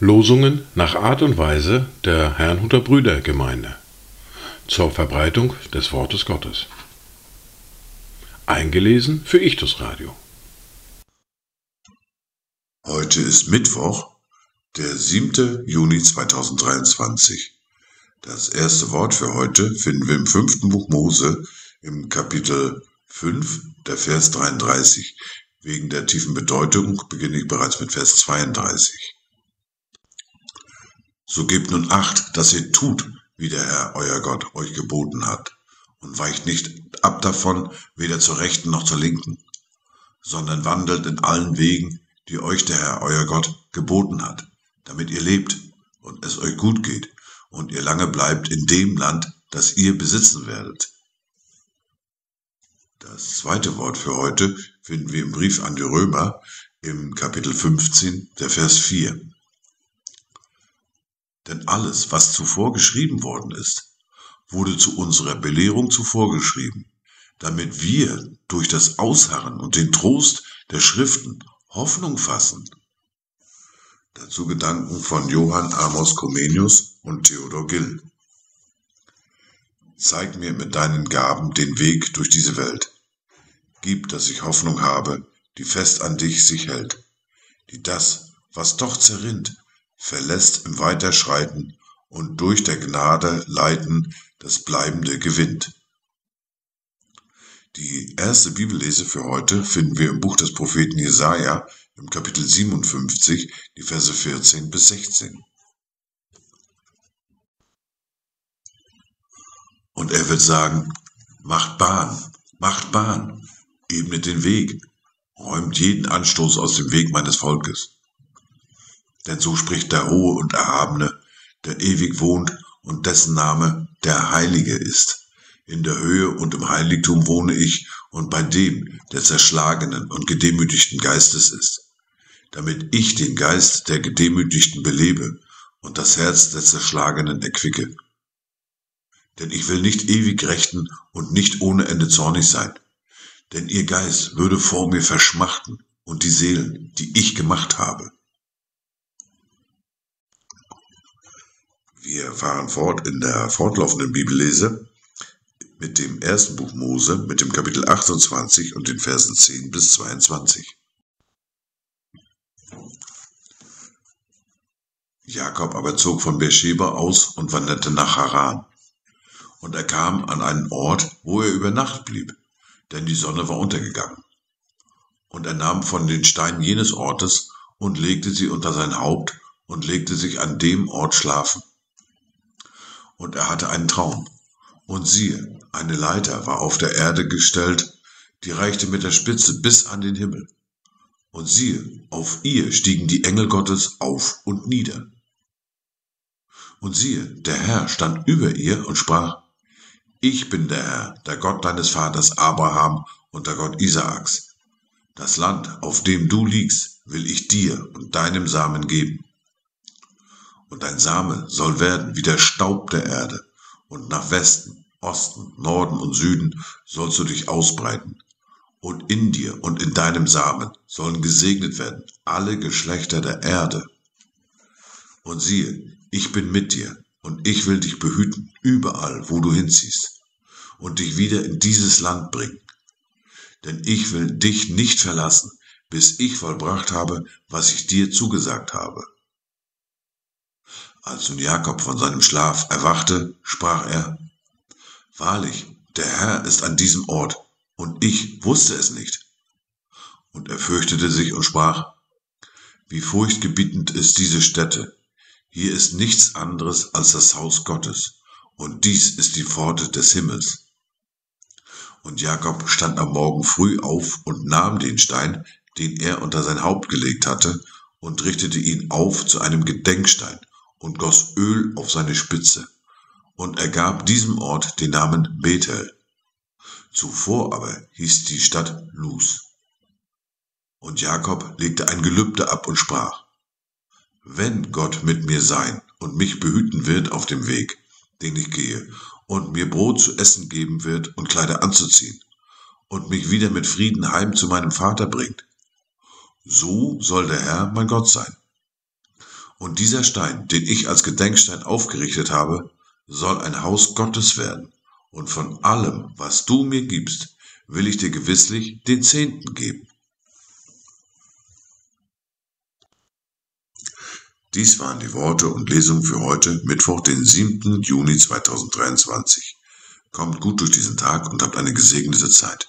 Losungen nach Art und Weise der Herrnhuter Brüdergemeinde zur Verbreitung des Wortes Gottes. Eingelesen für Ichtus Radio. Heute ist Mittwoch, der 7. Juni 2023. Das erste Wort für heute finden wir im fünften Buch Mose im Kapitel 5, der Vers 33. Wegen der tiefen Bedeutung beginne ich bereits mit Vers 32. So gebt nun acht, dass ihr tut, wie der Herr euer Gott euch geboten hat, und weicht nicht ab davon, weder zur rechten noch zur linken, sondern wandelt in allen Wegen, die euch der Herr euer Gott geboten hat, damit ihr lebt und es euch gut geht und ihr lange bleibt in dem Land, das ihr besitzen werdet. Das zweite Wort für heute finden wir im Brief an die Römer im Kapitel 15, der Vers 4. Denn alles, was zuvor geschrieben worden ist, wurde zu unserer Belehrung zuvor geschrieben, damit wir durch das Ausharren und den Trost der Schriften Hoffnung fassen. Dazu Gedanken von Johann Amos Comenius und Theodor Gill. Zeig mir mit deinen Gaben den Weg durch diese Welt. Gib, dass ich Hoffnung habe, die fest an dich sich hält, die das, was doch zerrinnt, verlässt im Weiterschreiten und durch der Gnade leiten das Bleibende gewinnt. Die erste Bibellese für heute finden wir im Buch des Propheten Jesaja im Kapitel 57, die Verse 14 bis 16. Und er wird sagen, macht Bahn, macht Bahn, ebnet den Weg, räumt jeden Anstoß aus dem Weg meines Volkes. Denn so spricht der Hohe und Erhabene, der ewig wohnt und dessen Name der Heilige ist. In der Höhe und im Heiligtum wohne ich und bei dem, der zerschlagenen und gedemütigten Geistes ist, damit ich den Geist der Gedemütigten belebe und das Herz der Zerschlagenen erquicke. Denn ich will nicht ewig rechten und nicht ohne Ende zornig sein, denn ihr Geist würde vor mir verschmachten und die Seelen, die ich gemacht habe. Wir fahren fort in der fortlaufenden Bibellese mit dem ersten Buch Mose, mit dem Kapitel 28 und den Versen 10 bis 22. Jakob aber zog von Beersheba aus und wanderte nach Haran. Und er kam an einen Ort, wo er über Nacht blieb, denn die Sonne war untergegangen. Und er nahm von den Steinen jenes Ortes und legte sie unter sein Haupt und legte sich an dem Ort schlafen und er hatte einen Traum. Und siehe, eine Leiter war auf der Erde gestellt, die reichte mit der Spitze bis an den Himmel. Und siehe, auf ihr stiegen die Engel Gottes auf und nieder. Und siehe, der Herr stand über ihr und sprach, Ich bin der Herr, der Gott deines Vaters Abraham und der Gott Isaaks. Das Land, auf dem du liegst, will ich dir und deinem Samen geben und dein Same soll werden wie der Staub der Erde, und nach Westen, Osten, Norden und Süden sollst du dich ausbreiten. Und in dir und in deinem Samen sollen gesegnet werden alle Geschlechter der Erde. Und siehe, ich bin mit dir, und ich will dich behüten überall, wo du hinziehst, und dich wieder in dieses Land bringen. Denn ich will dich nicht verlassen, bis ich vollbracht habe, was ich dir zugesagt habe. Als nun Jakob von seinem Schlaf erwachte, sprach er, Wahrlich, der Herr ist an diesem Ort, und ich wusste es nicht. Und er fürchtete sich und sprach, Wie furchtgebietend ist diese Stätte, hier ist nichts anderes als das Haus Gottes, und dies ist die Pforte des Himmels. Und Jakob stand am Morgen früh auf und nahm den Stein, den er unter sein Haupt gelegt hatte, und richtete ihn auf zu einem Gedenkstein und goss Öl auf seine Spitze. Und er gab diesem Ort den Namen Bethel. Zuvor aber hieß die Stadt Luz. Und Jakob legte ein Gelübde ab und sprach, wenn Gott mit mir sein und mich behüten wird auf dem Weg, den ich gehe, und mir Brot zu essen geben wird und Kleider anzuziehen, und mich wieder mit Frieden heim zu meinem Vater bringt. So soll der Herr mein Gott sein. Und dieser Stein, den ich als Gedenkstein aufgerichtet habe, soll ein Haus Gottes werden. Und von allem, was du mir gibst, will ich dir gewisslich den Zehnten geben. Dies waren die Worte und Lesungen für heute, Mittwoch, den 7. Juni 2023. Kommt gut durch diesen Tag und habt eine gesegnete Zeit.